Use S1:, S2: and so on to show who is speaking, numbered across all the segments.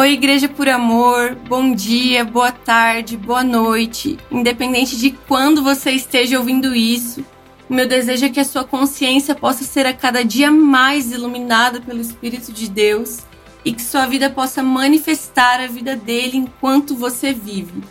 S1: Oi, Igreja por Amor, bom dia, boa tarde, boa noite. Independente de quando você esteja ouvindo isso, o meu desejo é que a sua consciência possa ser a cada dia mais iluminada pelo Espírito de Deus e que sua vida possa manifestar a vida dele enquanto você vive.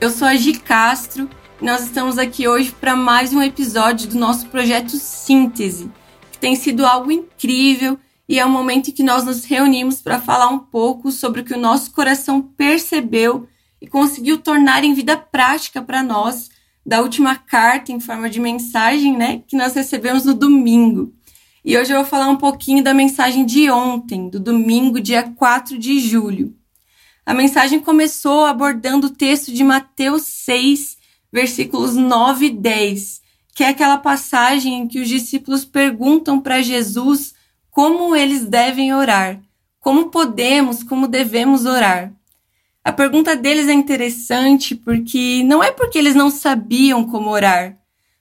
S1: Eu sou a Gi Castro e nós estamos aqui hoje para mais um episódio do nosso projeto Síntese, que tem sido algo incrível e é um momento em que nós nos reunimos para falar um pouco sobre o que o nosso coração percebeu e conseguiu tornar em vida prática para nós da última carta em forma de mensagem, né, que nós recebemos no domingo. E hoje eu vou falar um pouquinho da mensagem de ontem, do domingo, dia 4 de julho. A mensagem começou abordando o texto de Mateus 6, versículos 9 e 10, que é aquela passagem em que os discípulos perguntam para Jesus como eles devem orar, como podemos, como devemos orar. A pergunta deles é interessante porque não é porque eles não sabiam como orar,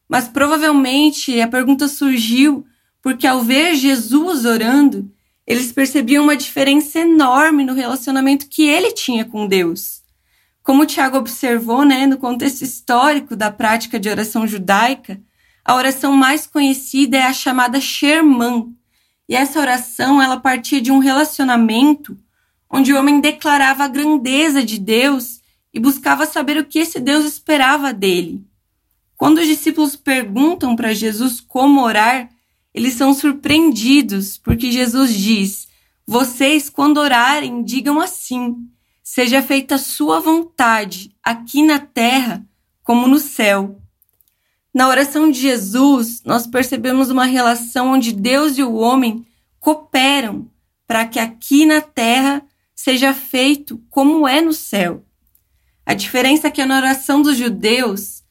S1: mas provavelmente a pergunta surgiu porque ao ver Jesus orando, eles percebiam uma diferença enorme no relacionamento que ele tinha com Deus. Como o Tiago observou, né, no contexto histórico da prática de oração judaica, a oração mais conhecida é a chamada Sherman, e essa oração, ela partia de um relacionamento onde o homem declarava a grandeza de Deus e buscava saber o que esse Deus esperava dele. Quando os discípulos perguntam para Jesus como orar, eles são surpreendidos, porque Jesus diz: Vocês, quando orarem, digam assim: Seja feita a sua vontade, aqui na terra como no céu. Na oração de Jesus, nós percebemos uma relação onde Deus e o homem cooperam para que aqui na terra seja feito como é no céu. A diferença é que na oração dos judeus,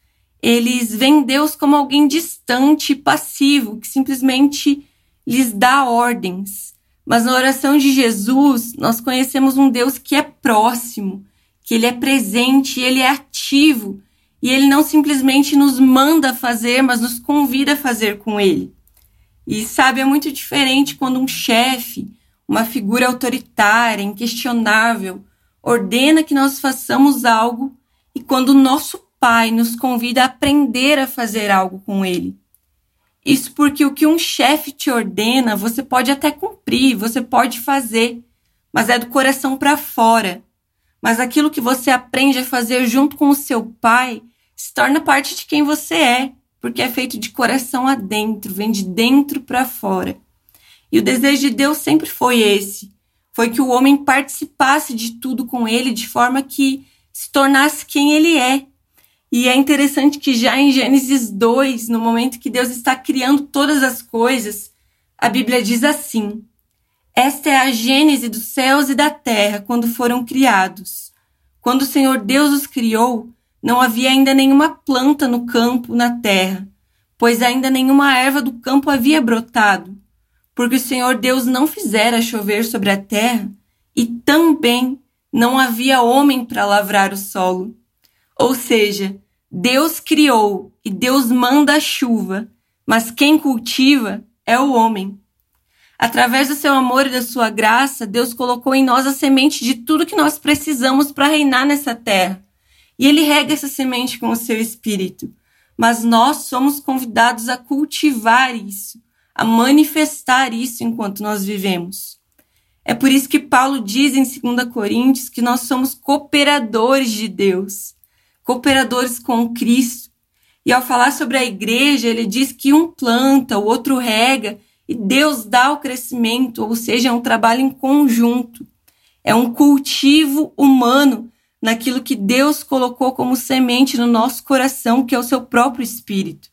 S1: eles veem Deus como alguém distante e passivo, que simplesmente lhes dá ordens. Mas na oração de Jesus, nós conhecemos um Deus que é próximo, que ele é presente, ele é ativo e ele não simplesmente nos manda fazer, mas nos convida a fazer com ele. E sabe, é muito diferente quando um chefe, uma figura autoritária, inquestionável, ordena que nós façamos algo e quando o nosso pai nos convida a aprender a fazer algo com ele. Isso porque o que um chefe te ordena, você pode até cumprir, você pode fazer, mas é do coração para fora. Mas aquilo que você aprende a fazer junto com o seu pai se torna parte de quem você é, porque é feito de coração adentro, vem de dentro para fora. E o desejo de Deus sempre foi esse: foi que o homem participasse de tudo com ele de forma que se tornasse quem ele é. E é interessante que já em Gênesis 2, no momento que Deus está criando todas as coisas, a Bíblia diz assim: Esta é a gênese dos céus e da terra quando foram criados. Quando o Senhor Deus os criou, não havia ainda nenhuma planta no campo, na terra, pois ainda nenhuma erva do campo havia brotado, porque o Senhor Deus não fizera chover sobre a terra, e também não havia homem para lavrar o solo. Ou seja, Deus criou e Deus manda a chuva, mas quem cultiva é o homem. Através do seu amor e da sua graça, Deus colocou em nós a semente de tudo que nós precisamos para reinar nessa terra. E ele rega essa semente com o seu espírito. Mas nós somos convidados a cultivar isso, a manifestar isso enquanto nós vivemos. É por isso que Paulo diz em 2 Coríntios que nós somos cooperadores de Deus, cooperadores com Cristo. E ao falar sobre a igreja, ele diz que um planta, o outro rega, e Deus dá o crescimento, ou seja, é um trabalho em conjunto. É um cultivo humano naquilo que Deus colocou como semente no nosso coração, que é o seu próprio espírito.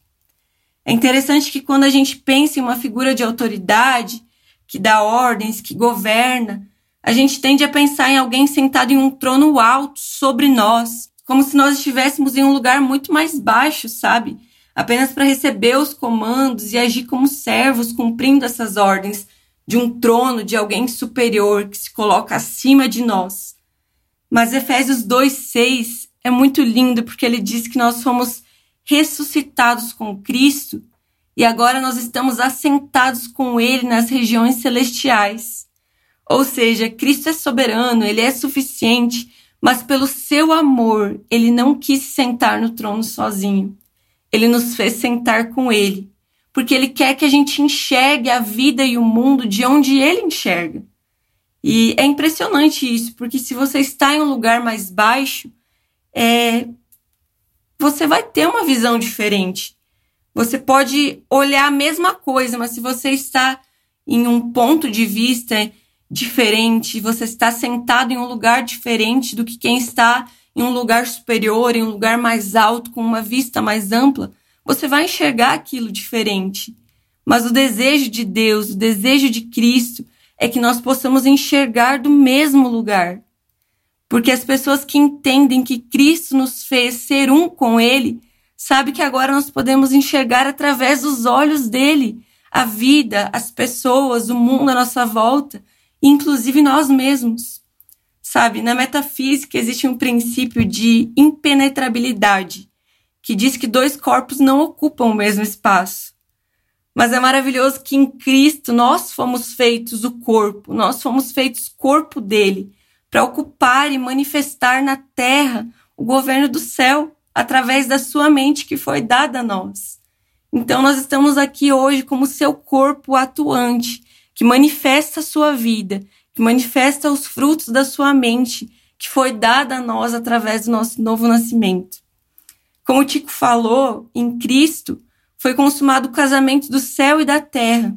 S1: É interessante que quando a gente pensa em uma figura de autoridade, que dá ordens, que governa, a gente tende a pensar em alguém sentado em um trono alto sobre nós, como se nós estivéssemos em um lugar muito mais baixo, sabe? Apenas para receber os comandos e agir como servos, cumprindo essas ordens de um trono de alguém superior que se coloca acima de nós. Mas Efésios 2:6 é muito lindo porque ele diz que nós somos ressuscitados com Cristo e agora nós estamos assentados com ele nas regiões celestiais. Ou seja, Cristo é soberano, ele é suficiente, mas pelo seu amor, ele não quis sentar no trono sozinho. Ele nos fez sentar com ele, porque ele quer que a gente enxergue a vida e o mundo de onde ele enxerga. E é impressionante isso, porque se você está em um lugar mais baixo, é, você vai ter uma visão diferente. Você pode olhar a mesma coisa, mas se você está em um ponto de vista diferente, você está sentado em um lugar diferente do que quem está em um lugar superior, em um lugar mais alto, com uma vista mais ampla, você vai enxergar aquilo diferente. Mas o desejo de Deus, o desejo de Cristo, é que nós possamos enxergar do mesmo lugar. Porque as pessoas que entendem que Cristo nos fez ser um com Ele, sabem que agora nós podemos enxergar através dos olhos dele a vida, as pessoas, o mundo à nossa volta, inclusive nós mesmos. Sabe, na metafísica existe um princípio de impenetrabilidade, que diz que dois corpos não ocupam o mesmo espaço. Mas é maravilhoso que em Cristo nós fomos feitos o corpo, nós fomos feitos corpo dele, para ocupar e manifestar na terra o governo do céu através da sua mente que foi dada a nós. Então nós estamos aqui hoje como seu corpo atuante, que manifesta a sua vida, que manifesta os frutos da sua mente, que foi dada a nós através do nosso novo nascimento. Como o Tico falou, em Cristo foi consumado o casamento do céu e da terra.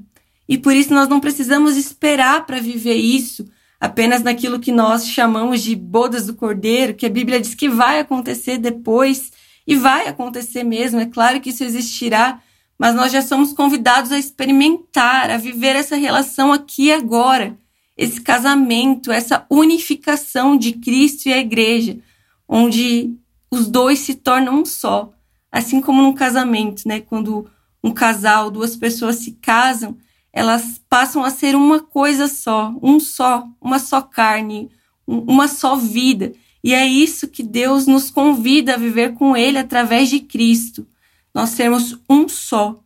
S1: E por isso nós não precisamos esperar para viver isso apenas naquilo que nós chamamos de bodas do cordeiro, que a Bíblia diz que vai acontecer depois, e vai acontecer mesmo, é claro que isso existirá, mas nós já somos convidados a experimentar, a viver essa relação aqui e agora, esse casamento, essa unificação de Cristo e a igreja, onde os dois se tornam um só, assim como num casamento, né? Quando um casal, duas pessoas se casam, elas passam a ser uma coisa só, um só, uma só carne, uma só vida. E é isso que Deus nos convida a viver com Ele através de Cristo nós sermos um só.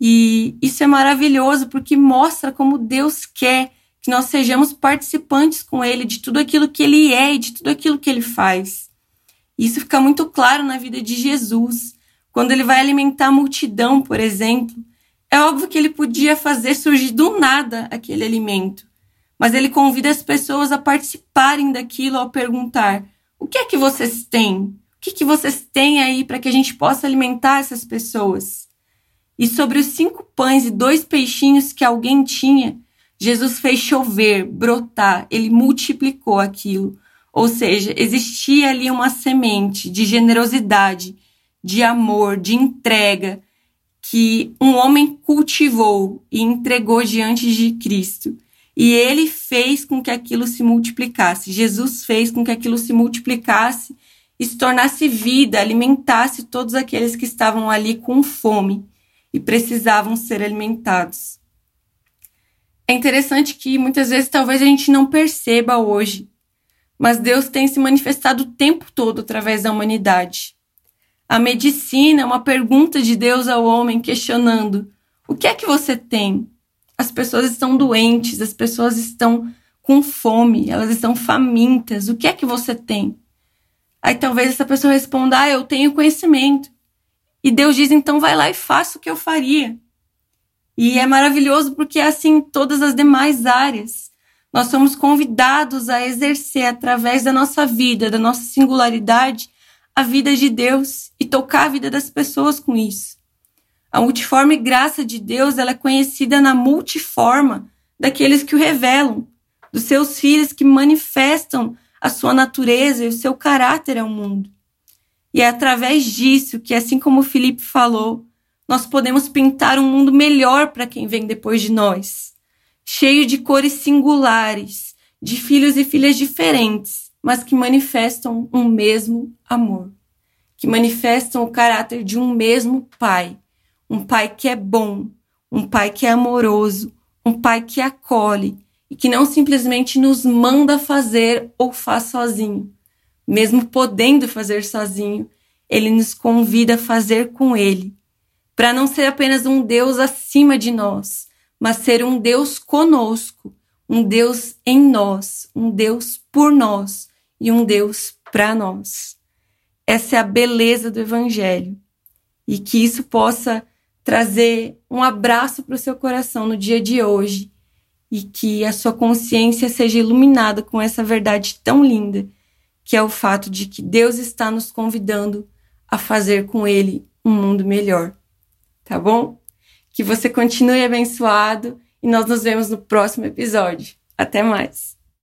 S1: E isso é maravilhoso porque mostra como Deus quer nós sejamos participantes com Ele de tudo aquilo que Ele é e de tudo aquilo que Ele faz. Isso fica muito claro na vida de Jesus. Quando ele vai alimentar a multidão, por exemplo, é óbvio que ele podia fazer surgir do nada aquele alimento, mas ele convida as pessoas a participarem daquilo ao perguntar: o que é que vocês têm? O que, que vocês têm aí para que a gente possa alimentar essas pessoas? E sobre os cinco pães e dois peixinhos que alguém tinha, Jesus fez chover, brotar, ele multiplicou aquilo. Ou seja, existia ali uma semente de generosidade, de amor, de entrega, que um homem cultivou e entregou diante de Cristo. E ele fez com que aquilo se multiplicasse. Jesus fez com que aquilo se multiplicasse e se tornasse vida, alimentasse todos aqueles que estavam ali com fome e precisavam ser alimentados. É interessante que muitas vezes talvez a gente não perceba hoje, mas Deus tem se manifestado o tempo todo através da humanidade. A medicina é uma pergunta de Deus ao homem questionando: o que é que você tem? As pessoas estão doentes, as pessoas estão com fome, elas estão famintas. O que é que você tem? Aí talvez essa pessoa responda: Ah, eu tenho conhecimento. E Deus diz: Então vai lá e faça o que eu faria. E é maravilhoso porque é assim todas as demais áreas. Nós somos convidados a exercer através da nossa vida, da nossa singularidade, a vida de Deus e tocar a vida das pessoas com isso. A multiforme graça de Deus ela é conhecida na multiforma daqueles que o revelam, dos seus filhos que manifestam a sua natureza e o seu caráter ao mundo. E é através disso que, assim como o Felipe falou, nós podemos pintar um mundo melhor para quem vem depois de nós, cheio de cores singulares, de filhos e filhas diferentes, mas que manifestam um mesmo amor, que manifestam o caráter de um mesmo pai, um pai que é bom, um pai que é amoroso, um pai que acolhe, e que não simplesmente nos manda fazer ou faz sozinho. Mesmo podendo fazer sozinho, ele nos convida a fazer com ele, para não ser apenas um Deus acima de nós, mas ser um Deus conosco, um Deus em nós, um Deus por nós e um Deus para nós. Essa é a beleza do Evangelho e que isso possa trazer um abraço para o seu coração no dia de hoje e que a sua consciência seja iluminada com essa verdade tão linda, que é o fato de que Deus está nos convidando a fazer com Ele um mundo melhor. Tá bom? Que você continue abençoado e nós nos vemos no próximo episódio. Até mais!